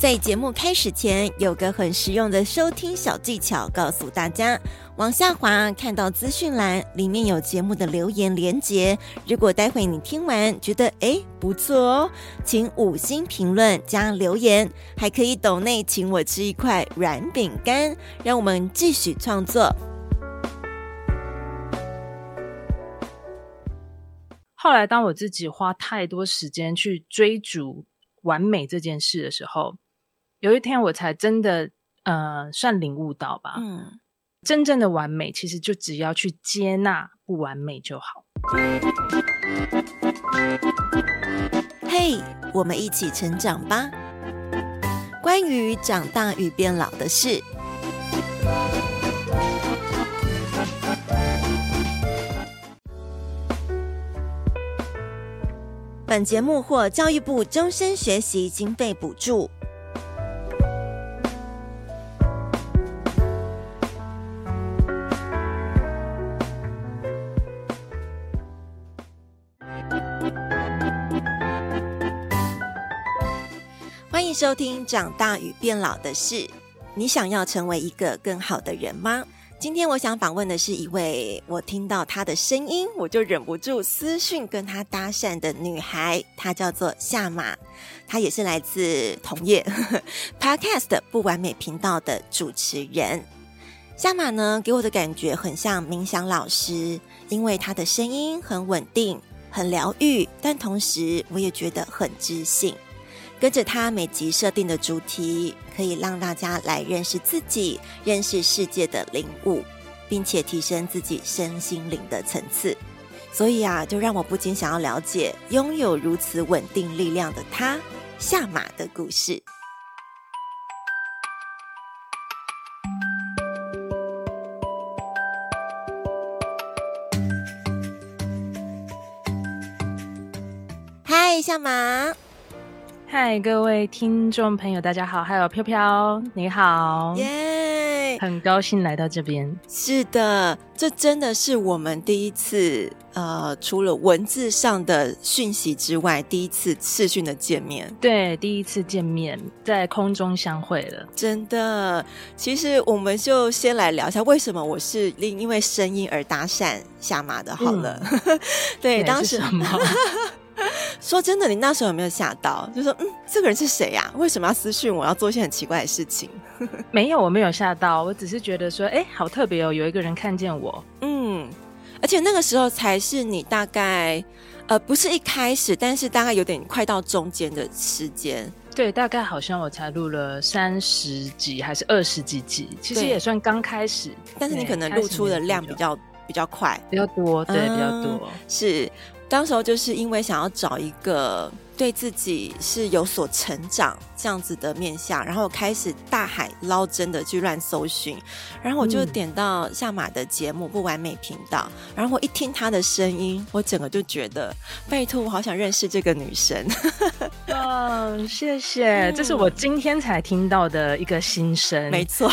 在节目开始前，有个很实用的收听小技巧，告诉大家：往下滑，看到资讯栏，里面有节目的留言连接。如果待会你听完觉得诶不错哦，请五星评论加留言，还可以抖内请我吃一块软饼干，让我们继续创作。后来，当我自己花太多时间去追逐完美这件事的时候，有一天，我才真的，呃，算领悟到吧。嗯，真正的完美，其实就只要去接纳不完美就好。嘿，我们一起成长吧。关于长大与变老的事。本节目获教育部终身学习经费补助。收听长大与变老的事，你想要成为一个更好的人吗？今天我想访问的是一位，我听到她的声音，我就忍不住私讯跟她搭讪的女孩，她叫做夏玛，她也是来自同业 Podcast 不完美频道的主持人。夏玛呢，给我的感觉很像冥想老师，因为她的声音很稳定、很疗愈，但同时我也觉得很知性。跟着他每集设定的主题，可以让大家来认识自己、认识世界的领悟，并且提升自己身心灵的层次。所以啊，就让我不禁想要了解拥有如此稳定力量的他下马的故事。嗨，夏玛。嗨，各位听众朋友，大家好！还有飘飘，你好，耶！Yeah! 很高兴来到这边。是的，这真的是我们第一次，呃，除了文字上的讯息之外，第一次视讯的见面。对，第一次见面，在空中相会了。真的，其实我们就先来聊一下，为什么我是因因为声音而搭讪下马的。好了，嗯、对，对当时什么？说真的，你那时候有没有吓到？就说，嗯，这个人是谁呀？为什么要私讯我？要做一些很奇怪的事情？没有，我没有吓到，我只是觉得说，哎，好特别哦，有一个人看见我。嗯，而且那个时候才是你大概，呃，不是一开始，但是大概有点快到中间的时间。对，大概好像我才录了三十集还是二十几集，其实也算刚开始。但是你可能录出的量比较比较快，比较多，对，嗯、比较多，是。当时候就是因为想要找一个对自己是有所成长这样子的面相，然后开始大海捞针的去乱搜寻，然后我就点到下马的节目《不完美频道》，然后我一听她的声音，我整个就觉得，拜托，我好想认识这个女生。哦，谢谢，这是我今天才听到的一个新声，没错，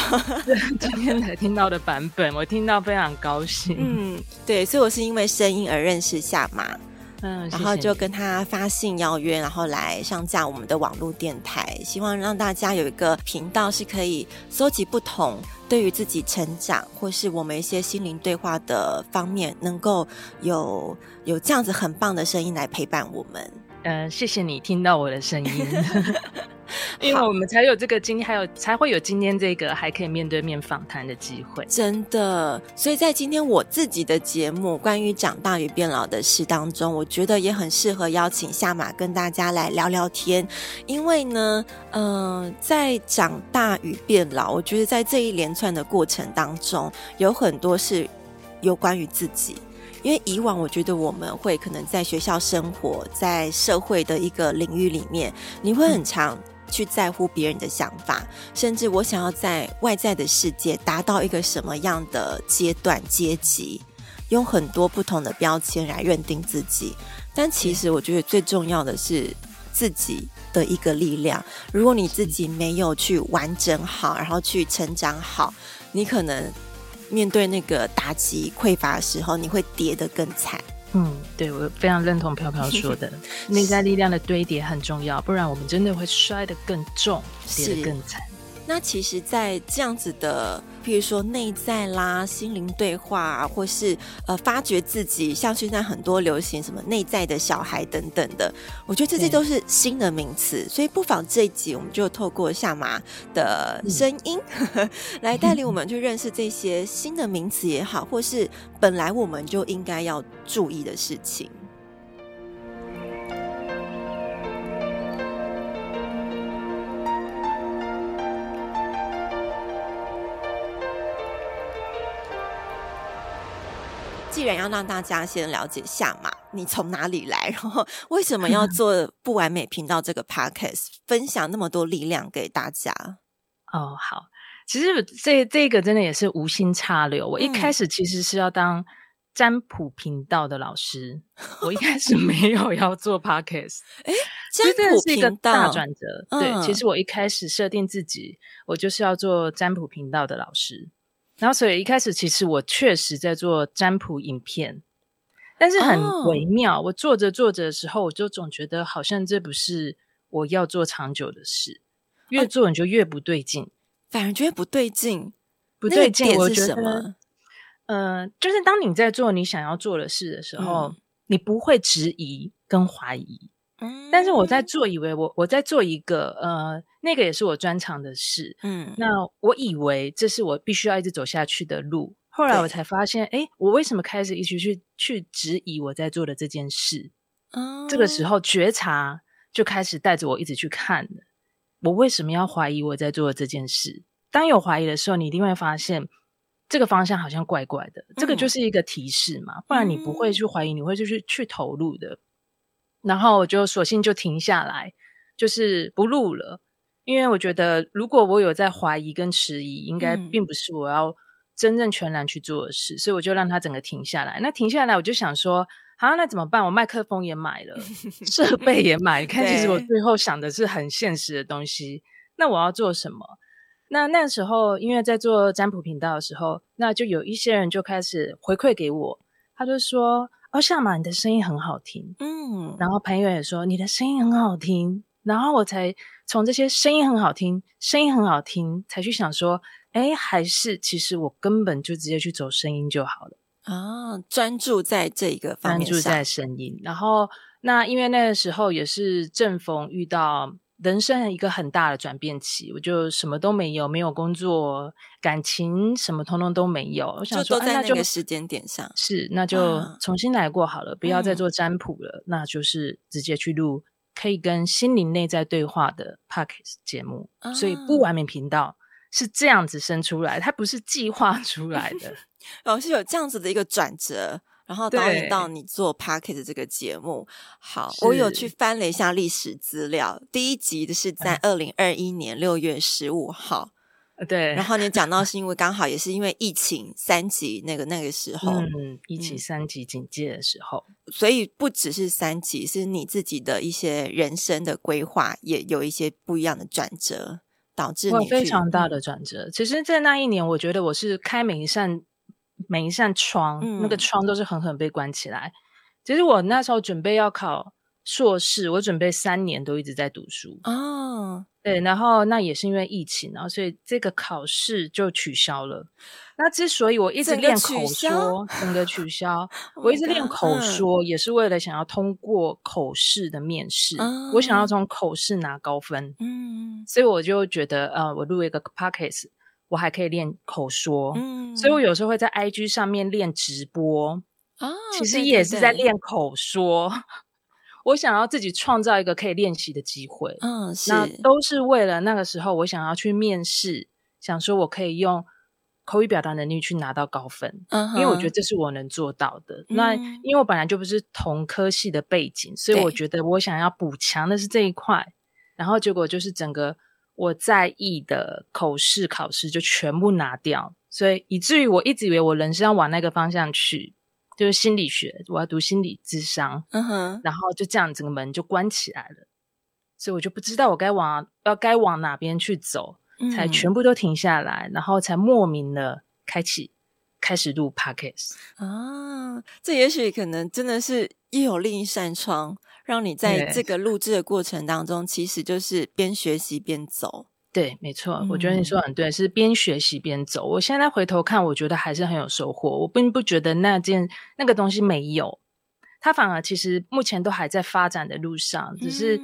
今天才听到的版本，我听到非常高兴。嗯，对，所以我是因为声音而认识夏玛。嗯，然后就跟他发信邀约，然后来上架我们的网络电台，希望让大家有一个频道是可以搜集不同对于自己成长或是我们一些心灵对话的方面，能够有有这样子很棒的声音来陪伴我们。嗯、呃，谢谢你听到我的声音。因为我们才有这个今天，还有才会有今天这个还可以面对面访谈的机会，真的。所以在今天我自己的节目关于长大与变老的事当中，我觉得也很适合邀请下马跟大家来聊聊天。因为呢，嗯、呃，在长大与变老，我觉得在这一连串的过程当中，有很多是有关于自己。因为以往我觉得我们会可能在学校生活，在社会的一个领域里面，你会很常。去在乎别人的想法，甚至我想要在外在的世界达到一个什么样的阶段阶级，用很多不同的标签来认定自己。但其实我觉得最重要的是自己的一个力量。如果你自己没有去完整好，然后去成长好，你可能面对那个打击匮乏的时候，你会跌得更惨。嗯，对，我非常认同飘飘说的，内在力量的堆叠很重要，不然我们真的会摔得更重，跌得更惨。那其实，在这样子的，譬如说内在啦、心灵对话啊，或是呃发掘自己，像现在很多流行什么内在的小孩等等的，我觉得这些都是新的名词。所以不妨这一集我们就透过下马的声音，嗯、来带领我们去认识这些新的名词也好，或是本来我们就应该要注意的事情。然要让大家先了解下嘛，你从哪里来，然后为什么要做不完美频道这个 podcast，分享那么多力量给大家？哦，好，其实这这个真的也是无心插柳。我一开始其实是要当占卜频道的老师，嗯、我一开始没有要做 podcast。哎，占卜是一个大转折。嗯、对，其实我一开始设定自己，我就是要做占卜频道的老师。然后，所以一开始其实我确实在做占卜影片，但是很微妙。Oh. 我做着做着的时候，我就总觉得好像这不是我要做长久的事，越做你就越不对劲，反而觉得不对劲，不对劲。我觉得，呃，就是当你在做你想要做的事的时候，嗯、你不会质疑跟怀疑。嗯，但是我在做，以为我我在做一个呃，那个也是我专长的事，嗯，那我以为这是我必须要一直走下去的路，后来我才发现，哎对，我为什么开始一直去去质疑我在做的这件事？嗯，这个时候觉察就开始带着我一直去看了，我为什么要怀疑我在做的这件事？当有怀疑的时候，你一定会发现这个方向好像怪怪的，嗯、这个就是一个提示嘛，不然你不会去怀疑，你会就是去投入的。然后我就索性就停下来，就是不录了，因为我觉得如果我有在怀疑跟迟疑，应该并不是我要真正全然去做的事，嗯、所以我就让它整个停下来。那停下来，我就想说，好，那怎么办？我麦克风也买了，设备也买了，看，其实我最后想的是很现实的东西。那我要做什么？那那时候，因为在做占卜频道的时候，那就有一些人就开始回馈给我，他就说。哦，夏玛，你的声音很好听，嗯，然后朋友也说你的声音很好听，然后我才从这些声音很好听，声音很好听，才去想说，哎，还是其实我根本就直接去走声音就好了啊，专注在这一个方面，专注在声音。然后那因为那个时候也是正逢遇到。人生一个很大的转变期，我就什么都没有，没有工作，感情什么通通都没有。我想说，就都在那个时间点上，是那就重新来过好了，啊、不要再做占卜了，嗯、那就是直接去录可以跟心灵内在对话的 Podcast 节目。啊、所以不完美频道是这样子生出来，它不是计划出来的，而是有这样子的一个转折。然后导引到你做 Podcast 这个节目，好，我有去翻了一下历史资料，第一集的是在二零二一年六月十五号，对。然后你讲到 是因为刚好也是因为疫情三级那个那个时候，嗯，疫情三级警戒的时候，所以不只是三级，是你自己的一些人生的规划也有一些不一样的转折，导致你非常大的转折。其实，在那一年，我觉得我是开每一扇。每一扇窗，嗯、那个窗都是狠狠被关起来。其实我那时候准备要考硕士，我准备三年都一直在读书。哦，对，然后那也是因为疫情，然后所以这个考试就取消了。那之所以我一直练口说，整个取消，我一直练口说，也是为了想要通过口试的面试。哦、我想要从口试拿高分。嗯，所以我就觉得，呃，我录一个 podcast。我还可以练口说，嗯，所以我有时候会在 IG 上面练直播啊，其实也是在练口说。对对对，我想要自己创造一个可以练习的机会，嗯，是，那都是为了那个时候我想要去面试，想说我可以用口语表达能力去拿到高分，嗯，因为我觉得这是我能做到的。嗯、那因为我本来就不是同科系的背景，所以我觉得我想要补强的是这一块，然后结果就是整个。我在意的口试考试就全部拿掉，所以以至于我一直以为我人生要往那个方向去，就是心理学，我要读心理智商，嗯哼，然后就这样整个门就关起来了，所以我就不知道我该往要该往哪边去走，才全部都停下来，嗯、然后才莫名的开启开始录 Podcast 啊，这也许可能真的是又有另一扇窗，让你在这个录制的过程当中，其实就是边学习边走。对，没错，我觉得你说很对，是边学习边走。我现在回头看，我觉得还是很有收获。我并不觉得那件那个东西没有，它反而其实目前都还在发展的路上，只是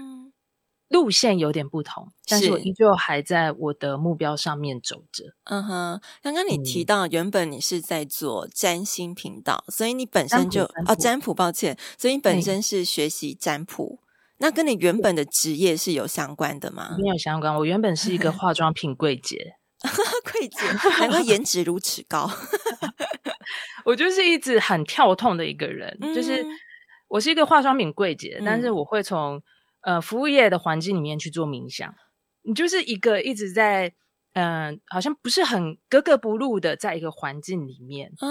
路线有点不同，但是我依旧还在我的目标上面走着。嗯哼，刚刚你提到原本你是在做占星频道，所以你本身就哦占卜，抱歉，所以你本身是学习占卜。那跟你原本的职业是有相关的吗？没有相关。我原本是一个化妆品柜姐，柜姐，难怪颜值如此高。我就是一直很跳痛的一个人，嗯、就是我是一个化妆品柜姐，嗯、但是我会从呃服务业的环境里面去做冥想。你就是一个一直在嗯、呃，好像不是很格格不入的，在一个环境里面。啊，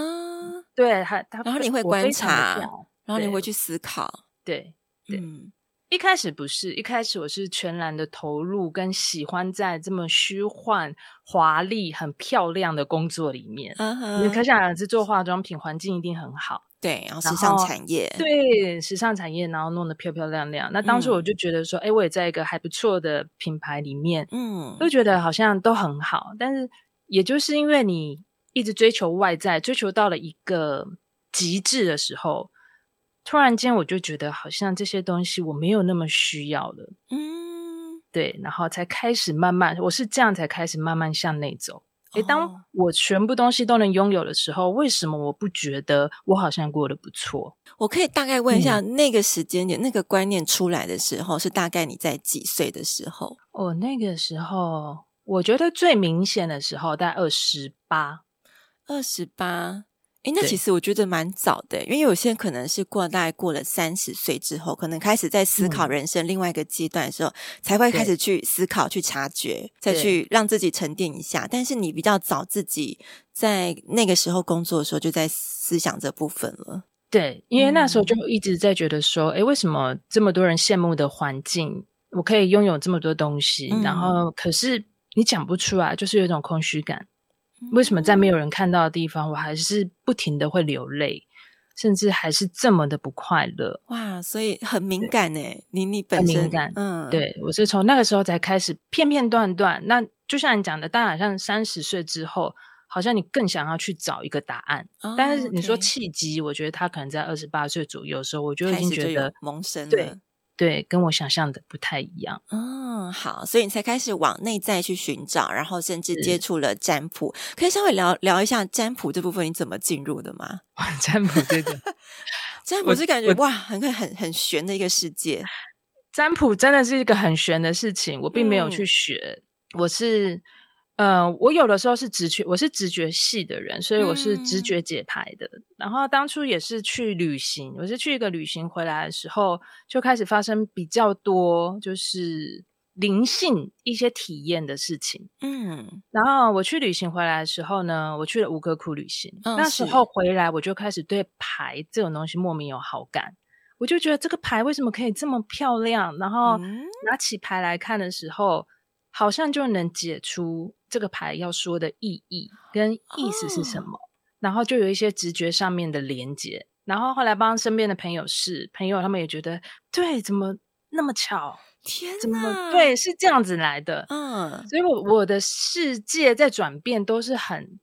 对，他他，然后你会观察，然后你会去思考，对对。一开始不是，一开始我是全然的投入跟喜欢在这么虚幻、华丽、很漂亮的工作里面。你可想而知，做化妆品环境一定很好。对，然后时尚产业，对，时尚产业，然后弄得漂漂亮亮。那当时我就觉得说，哎、嗯，我也在一个还不错的品牌里面，嗯，都觉得好像都很好。但是，也就是因为你一直追求外在，追求到了一个极致的时候。突然间，我就觉得好像这些东西我没有那么需要了。嗯，对，然后才开始慢慢，我是这样才开始慢慢向内走。诶，当我全部东西都能拥有的时候，为什么我不觉得我好像过得不错？我可以大概问一下，嗯、那个时间点、那个观念出来的时候，是大概你在几岁的时候？哦，那个时候，我觉得最明显的时候，在二十八，二十八。诶，那其实我觉得蛮早的，因为有些人可能是过大概过了三十岁之后，可能开始在思考人生另外一个阶段的时候，嗯、才会开始去思考、去察觉，再去让自己沉淀一下。但是你比较早，自己在那个时候工作的时候，就在思想这部分了。对，因为那时候就一直在觉得说，诶、嗯，为什么这么多人羡慕的环境，我可以拥有这么多东西，嗯、然后可是你讲不出来，就是有一种空虚感。为什么在没有人看到的地方，我还是不停的会流泪，甚至还是这么的不快乐？哇，所以很敏感诶，你你本身很敏感，嗯，对，我是从那个时候才开始片片段段。那就像你讲的，当然好像三十岁之后，好像你更想要去找一个答案。哦、但是你说契机，我觉得他可能在二十八岁左右的时候，我就已经觉得萌生了。对对，跟我想象的不太一样。嗯，好，所以你才开始往内在去寻找，然后甚至接触了占卜。可以稍微聊聊一下占卜这部分，你怎么进入的吗？占卜这个，占卜是感觉哇，很很很玄的一个世界。占卜真的是一个很玄的事情，我并没有去学，嗯、我是。呃，我有的时候是直觉，我是直觉系的人，所以我是直觉解牌的。嗯、然后当初也是去旅行，我是去一个旅行回来的时候，就开始发生比较多就是灵性一些体验的事情。嗯，然后我去旅行回来的时候呢，我去了吴哥窟旅行，嗯、那时候回来我就开始对牌这种东西莫名有好感，我就觉得这个牌为什么可以这么漂亮？然后拿起牌来看的时候，好像就能解出。这个牌要说的意义跟意思是什么？哦、然后就有一些直觉上面的连接。然后后来帮身边的朋友试，朋友他们也觉得对，怎么那么巧？天哪，怎么对，是这样子来的。嗯，所以我我的世界在转变都是很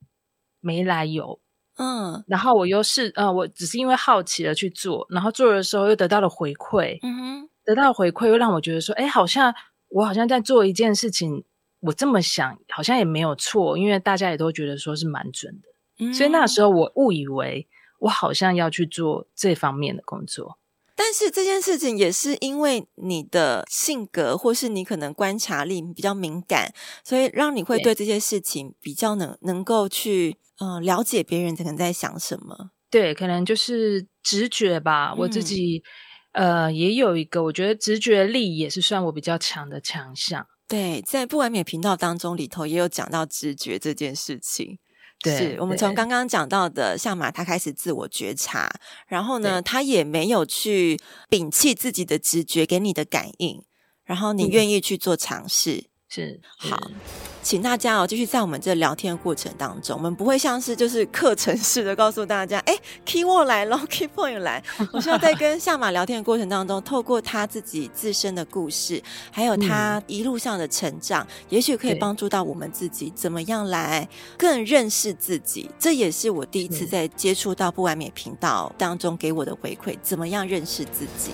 没来由。嗯，然后我又是呃，我只是因为好奇而去做，然后做的时候又得到了回馈。嗯哼，得到了回馈又让我觉得说，哎，好像我好像在做一件事情。我这么想，好像也没有错，因为大家也都觉得说是蛮准的，嗯、所以那时候我误以为我好像要去做这方面的工作。但是这件事情也是因为你的性格，或是你可能观察力比较敏感，所以让你会对这些事情比较能能够去嗯、呃、了解别人可能在想什么。对，可能就是直觉吧。我自己、嗯、呃也有一个，我觉得直觉力也是算我比较强的强项。对，在不完美频道当中里头也有讲到直觉这件事情。对，是我们从刚刚讲到的，像马他开始自我觉察，然后呢，他也没有去摒弃自己的直觉给你的感应，然后你愿意去做尝试。嗯、是，好，请大家哦，继续在我们这聊天的过程当中，我们不会像是就是课程式的告诉大家，哎，keyword 来了，key point 来。我希望在跟下马聊天的过程当中，透过他自己自身的故事，还有他一路上的成长，嗯、也许可以帮助到我们自己，怎么样来更认识自己。这也是我第一次在接触到不完美频道当中给我的回馈，怎么样认识自己。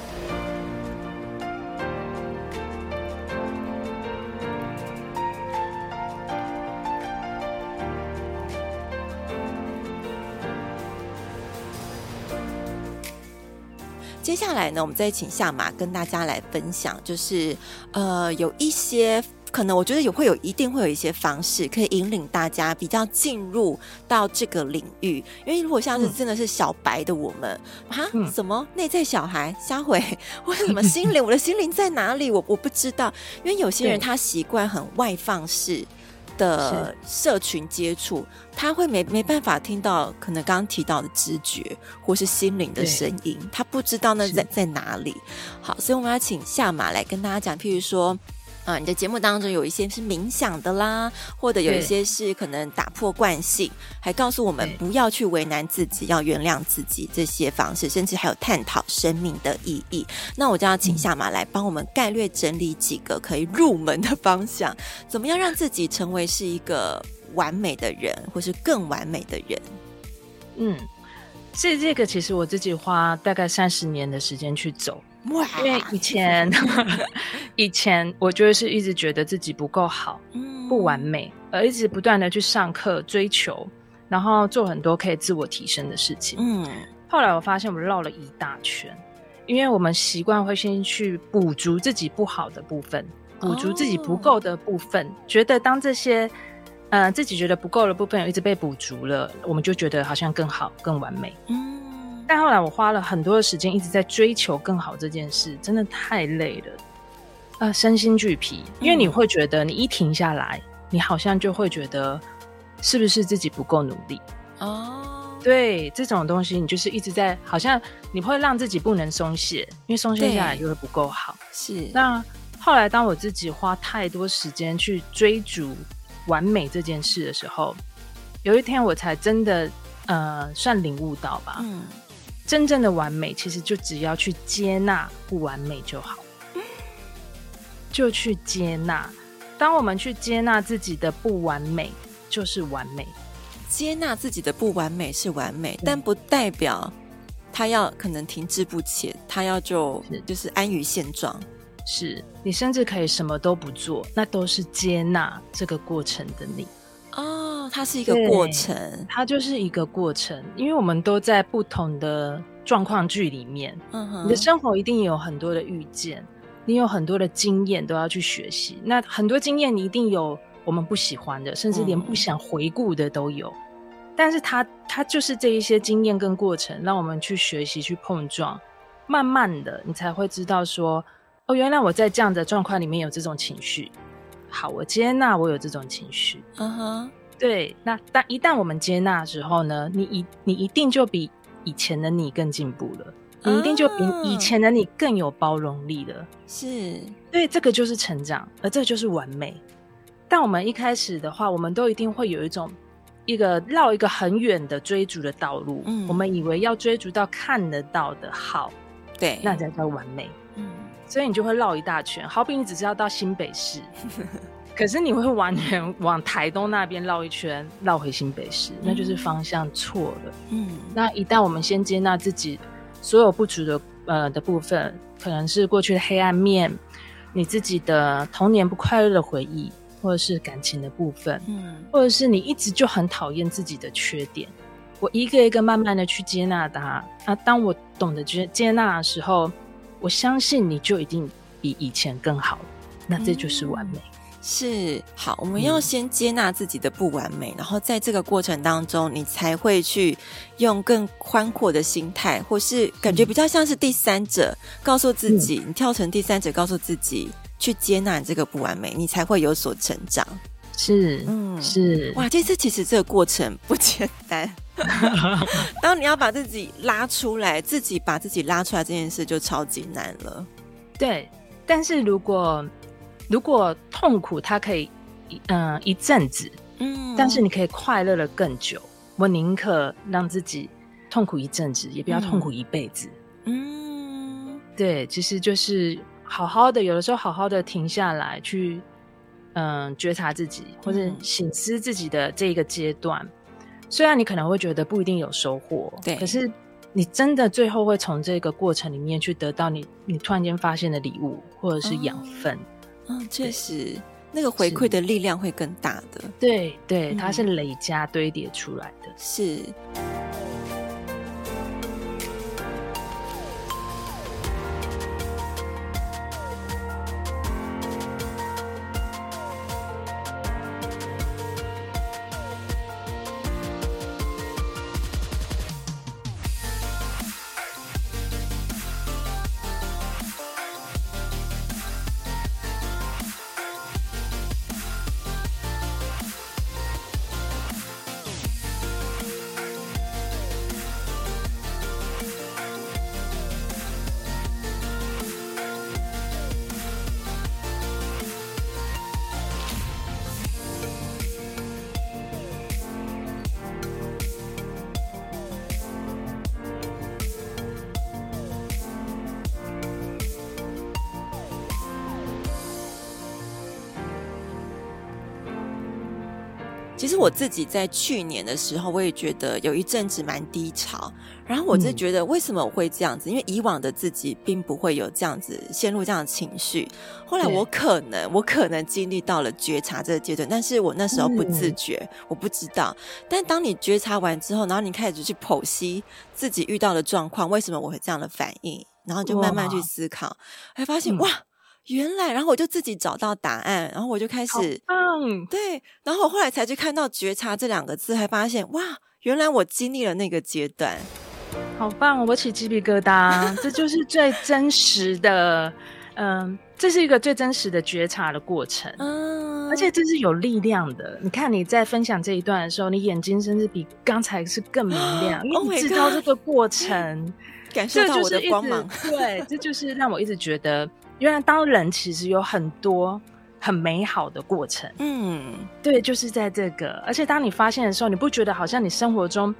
接下来呢，我们再请下马跟大家来分享，就是呃，有一些可能，我觉得也会有，一定会有一些方式可以引领大家比较进入到这个领域。因为如果像是真的是小白的我们，啊、嗯，什么内在小孩、销毁，或者什么心灵，我的心灵在哪里？我我不知道。因为有些人他习惯很外放式。的社群接触，他会没没办法听到可能刚刚提到的知觉或是心灵的声音，他不知道那在在哪里。好，所以我们要请下马来跟大家讲，譬如说。啊，你的节目当中有一些是冥想的啦，或者有一些是可能打破惯性，还告诉我们不要去为难自己，要原谅自己这些方式，甚至还有探讨生命的意义。那我就要请下马来帮我们概略整理几个可以入门的方向，怎么样让自己成为是一个完美的人，或是更完美的人？嗯，这这个其实我自己花大概三十年的时间去走。哇！因为以前，以前我就是一直觉得自己不够好，嗯，不完美，而一直不断的去上课追求，然后做很多可以自我提升的事情。嗯，后来我发现我绕了一大圈，因为我们习惯会先去补足自己不好的部分，补足自己不够的部分，哦，觉得当这些，呃，自己觉得不够的部分一直被补足了，我们就觉得好像更好、更完美。嗯。但后来我花了很多的时间一直在追求更好这件事，真的太累了，呃，身心俱疲。因为你会觉得你一停下来，你好像就会觉得是不是自己不够努力哦？对，这种东西你就是一直在，好像你会让自己不能松懈，因为松懈下来就会不够好。是。那后来当我自己花太多时间去追逐完美这件事的时候，有一天我才真的呃算领悟到吧。嗯。真正的完美，其实就只要去接纳不完美就好，就去接纳。当我们去接纳自己的不完美，就是完美。接纳自己的不完美是完美，但不代表他要可能停滞不前，他要就是就是安于现状。是你甚至可以什么都不做，那都是接纳这个过程的你。哦，它是一个过程，它就是一个过程，因为我们都在不同的状况剧里面。嗯哼，你的生活一定有很多的遇见，你有很多的经验都要去学习。那很多经验你一定有我们不喜欢的，甚至连不想回顾的都有。嗯、但是它它就是这一些经验跟过程，让我们去学习、去碰撞，慢慢的你才会知道说，哦，原来我在这样的状况里面有这种情绪。好，我接纳我有这种情绪。嗯哼，对。那但一旦我们接纳之后呢，你一你一定就比以前的你更进步了，你一定就比以前的你更有包容力了。是，对，这个就是成长，而这就是完美。但我们一开始的话，我们都一定会有一种一个绕一个很远的追逐的道路。嗯，我们以为要追逐到看得到的好，对，那才叫完美。所以你就会绕一大圈，好比你只是要到新北市，可是你会完全往台东那边绕一圈，绕回新北市，那就是方向错了。嗯，那一旦我们先接纳自己所有不足的呃的部分，可能是过去的黑暗面，你自己的童年不快乐的回忆，或者是感情的部分，嗯，或者是你一直就很讨厌自己的缺点，我一个一个慢慢的去接纳它。啊，当我懂得接接纳的时候。我相信你就一定比以前更好，那这就是完美。嗯、是好，我们要先接纳自己的不完美，嗯、然后在这个过程当中，你才会去用更宽阔的心态，或是感觉比较像是第三者，嗯、告诉自己，你跳成第三者，告诉自己去接纳你这个不完美，你才会有所成长。是，嗯，是，哇，这次其实这个过程不简单。当你要把自己拉出来，自己把自己拉出来这件事就超级难了。对，但是如果如果痛苦它可以，嗯、呃，一阵子，嗯，但是你可以快乐的更久。我宁可让自己痛苦一阵子，也不要痛苦一辈子。嗯，对，其实就是好好的，有的时候好好的停下来去，嗯、呃，觉察自己，或者醒思自己的这一个阶段。嗯、虽然你可能会觉得不一定有收获，对，可是你真的最后会从这个过程里面去得到你，你突然间发现的礼物，或者是养分。嗯、哦，确实。那个回馈的力量会更大的，对对，它是累加堆叠出来的，是。其实我自己在去年的时候，我也觉得有一阵子蛮低潮。然后我就觉得，为什么我会这样子？嗯、因为以往的自己并不会有这样子陷入这样的情绪。后来我可能，我可能经历到了觉察这个阶段，但是我那时候不自觉，嗯、我不知道。但当你觉察完之后，然后你开始去剖析自己遇到的状况，为什么我会这样的反应，然后就慢慢去思考，还发现哇。嗯原来，然后我就自己找到答案，然后我就开始，嗯，对，然后我后来才去看到“觉察”这两个字，还发现哇，原来我经历了那个阶段，好棒！我起鸡皮疙瘩，这就是最真实的，嗯，这是一个最真实的觉察的过程，嗯，而且这是有力量的。你看你在分享这一段的时候，你眼睛甚至比刚才是更明亮，因为你知道这个过程，感受到我的光芒，对，这就是让我一直觉得。原来当人其实有很多很美好的过程，嗯，对，就是在这个。而且当你发现的时候，你不觉得好像你生活中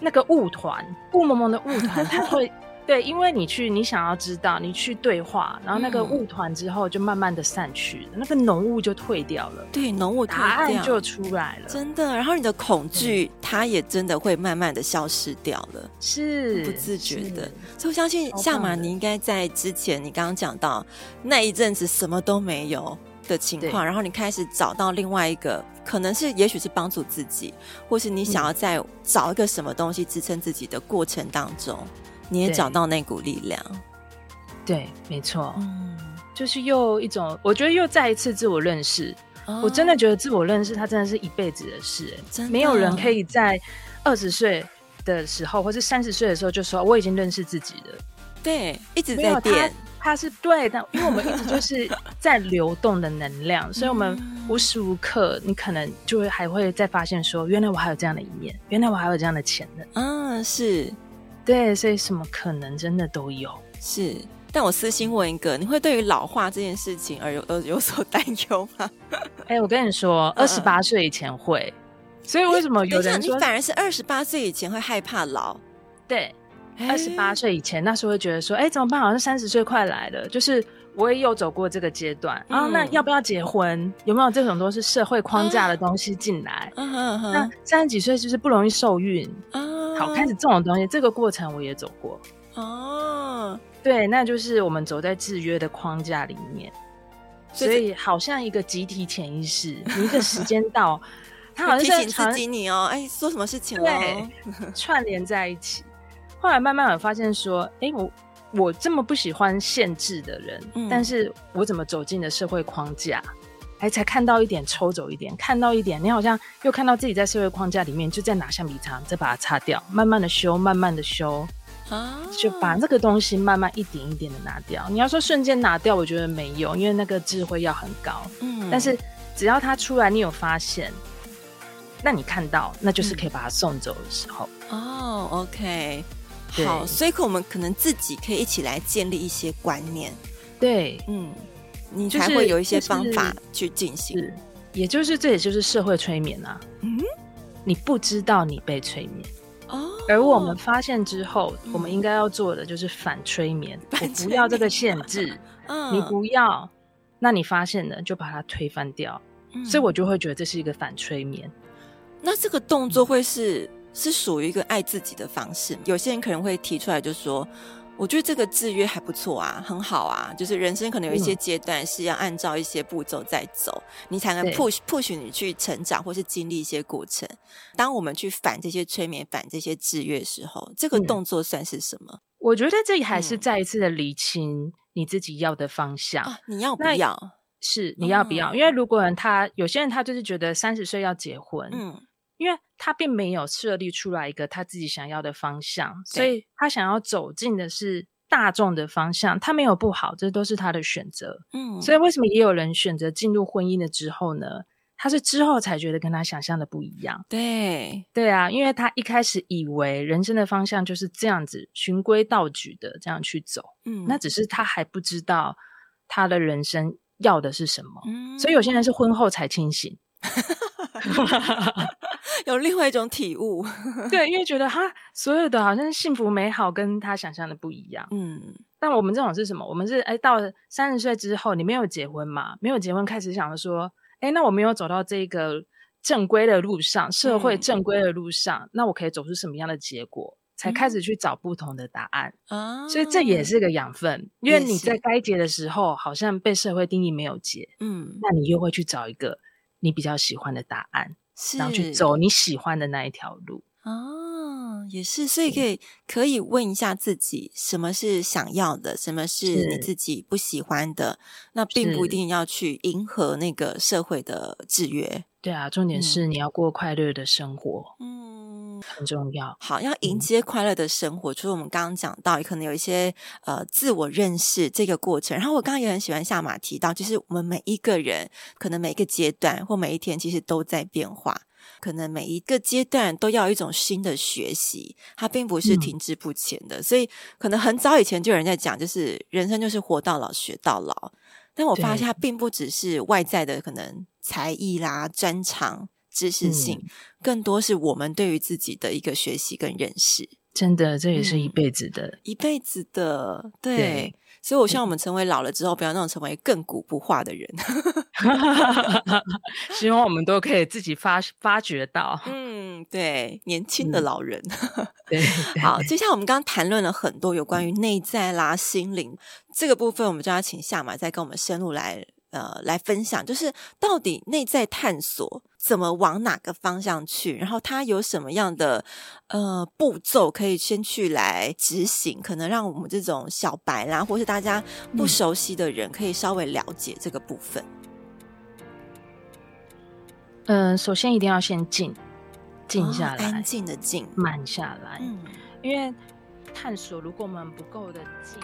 那个雾团雾蒙蒙的雾团，它会对，因为你去你想要知道，你去对话，然后那个雾团之后就慢慢的散去，那个浓雾就退掉了，对，浓雾答案就出来了，真的。然后你的恐惧，它也真的会慢慢的消失掉了，是不自觉的。所以我相信夏玛，你应该在之前，你刚刚讲到那一阵子什么都没有的情况，然后你开始找到另外一个，可能是也许是帮助自己，或是你想要在找一个什么东西支撑自己的过程当中，你也找到那股力量。对，没错，嗯，就是又一种，我觉得又再一次自我认识。哦，我真的觉得自我认识，它真的是一辈子的事，真，没有人可以在二十岁。的时候，或是三十岁的时候，就说我已经认识自己了。对，一直在变，它是对的，因为我们一直就是在流动的能量，所以我们无时无刻，你可能就会还会再发现说，原来我还有这样的一面，原来我还有这样的潜能。嗯，是，对，所以什么可能真的都有。是，但我私心问一个，你会对于老化这件事情而有而有所 担忧吗？哎、欸，我跟你说，二十八岁以前会。所以为什么有人说你反而是二十八岁以前会害怕老？对，二十八岁以前那时候会觉得说，哎，怎么办？好像三十岁快来了，就是我也有走过这个阶段。然后那要不要结婚？有没有这种都是社会框架的东西进来？那三十几岁就是不容易受孕啊。好，开始这种东西，这个过程我也走过。哦，对，那就是我们走在制约的框架里面，所以好像一个集体潜意识，你一个时间到。他好像是提醒自己你哦，哎，说什么事情了？对，串联在一起。后来慢慢有发现说，哎，我我这么不喜欢限制的人，嗯、但是我怎么走进了社会框架？哎，才看到一点，抽走一点，看到一点，你好像又看到自己在社会框架里面，就再拿橡皮擦，再把它擦掉，慢慢的修，慢慢的修，啊，就把那个东西慢慢一点一点的拿掉。你要说瞬间拿掉，我觉得没有，因为那个智慧要很高。嗯，但是只要它出来，你有发现。那你看到，那就是可以把它送走的时候。嗯、哦，OK，好，所以可我们可能自己可以一起来建立一些观念。对，嗯，你才会有一些方法去进行。是，也就是这也就是社会催眠啊。嗯，你不知道你被催眠哦，而我们发现之后，嗯、我们应该要做的就是反催眠。催眠，我不要这个限制，嗯，你不要，那你发现了就把它推翻掉。嗯、所以我就会觉得这是一个反催眠。那这个动作会是、嗯、是属于一个爱自己的方式。有些人可能会提出来，就说。我觉得这个制约还不错啊，很好啊。就是人生可能有一些阶段是要按照一些步骤在走，嗯、你才能 push push 你去成长，或是经历一些过程。当我们去反这些催眠、反这些制约的时候，这个动作算是什么？我觉得这里还是再一次的理清你自己要的方向。嗯啊、你要不要？是你要不要？嗯、因为如果人他有些人他就是觉得三十岁要结婚，嗯。因为他并没有设立出来一个他自己想要的方向，所以他想要走进的是大众的方向。他没有不好，这都是他的选择。嗯，所以为什么也有人选择进入婚姻了之后呢？他是之后才觉得跟他想象的不一样。对，对啊，因为他一开始以为人生的方向就是这样子循规蹈矩的这样去走。嗯，那只是他还不知道他的人生要的是什么。嗯，所以有些人是婚后才清醒。有另外一种体悟，对，因为觉得哈，所有的好像幸福美好，跟他想象的不一样。嗯，但我们这种是什么？我们是哎，到三十岁之后，你没有结婚嘛？没有结婚，开始想说，哎，那我没有走到这个正规的路上，社会正规的路上，嗯、那我可以走出什么样的结果？才开始去找不同的答案啊。所以这也是个养分，因为你在该结的时候，好像被社会定义没有结，嗯，那你又会去找一个你比较喜欢的答案。是然后去走你喜欢的那一条路。哦，也是，所以可以可以问一下自己，什么是想要的，什么是你自己不喜欢的，那并不一定要去迎合那个社会的制约。对啊，重点是你要过快乐的生活。嗯。很重要。好，要迎接快乐的生活，嗯、除了我们刚刚讲到，也可能有一些呃自我认识这个过程。然后我刚刚也很喜欢下马提到，就是我们每一个人，可能每一个阶段或每一天，其实都在变化。可能每一个阶段都要有一种新的学习，它并不是停滞不前的。嗯、所以，可能很早以前就有人在讲，就是人生就是活到老学到老。但我发现，它并不只是外在的可能才艺啦、专长。知识性，嗯、更多是我们对于自己的一个学习跟认识。真的，这也是一辈子的，嗯、一辈子的。对，对，所以我希望我们成为老了之后，不要那种成为亘古不化的人。希望我们都可以自己发发掘到。嗯，对，年轻的老人。嗯、对，好，接下来我们刚刚谈论了很多有关于内在啦、心灵这个部分，我们就要请夏马再跟我们深入来。呃，来分享，就是到底内在探索怎么往哪个方向去，然后它有什么样的呃步骤可以先去来执行，可能让我们这种小白啦，或是大家不熟悉的人，可以稍微了解这个部分。嗯、呃，首先一定要先静，静下来，哦、安静的静，慢下来。嗯，因为探索，如果我们不够的静。